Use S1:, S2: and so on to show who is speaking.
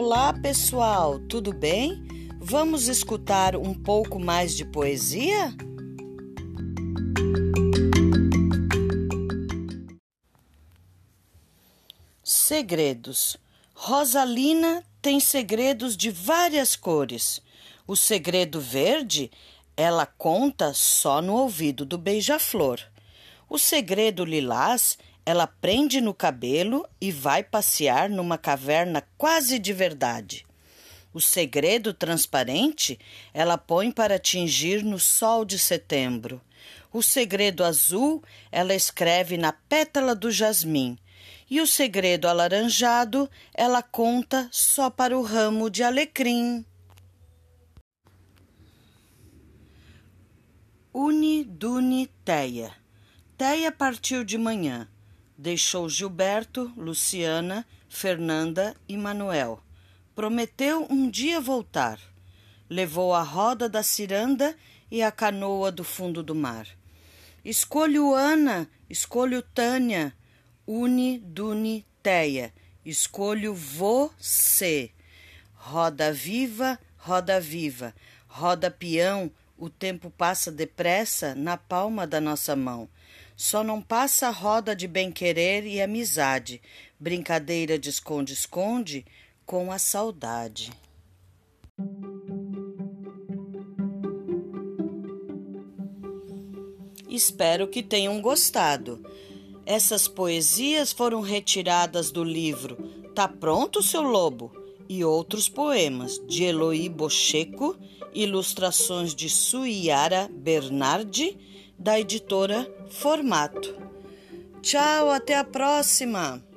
S1: Olá, pessoal, tudo bem? Vamos escutar um pouco mais de poesia? Segredos. Rosalina tem segredos de várias cores. O segredo verde ela conta só no ouvido do beija-flor. O segredo lilás ela prende no cabelo e vai passear numa caverna quase de verdade. O segredo transparente ela põe para tingir no sol de setembro. O segredo azul ela escreve na pétala do jasmim. E o segredo alaranjado ela conta só para o ramo de alecrim. Uni Duni Teia. Teia partiu de manhã Deixou Gilberto, Luciana, Fernanda e Manuel. Prometeu um dia voltar. Levou a roda da ciranda e a canoa do fundo do mar. Escolho Ana, escolho Tânia, Uni, Duni, Teia. Escolho você. Roda viva, roda viva. Roda peão, o tempo passa depressa na palma da nossa mão. Só não passa a roda de bem-querer e amizade, brincadeira de esconde-esconde com a saudade. Espero que tenham gostado. Essas poesias foram retiradas do livro Tá Pronto, Seu Lobo? E outros poemas de Eloy Bocheco, ilustrações de Suiara Bernardi da editora Formato. Tchau, até a próxima!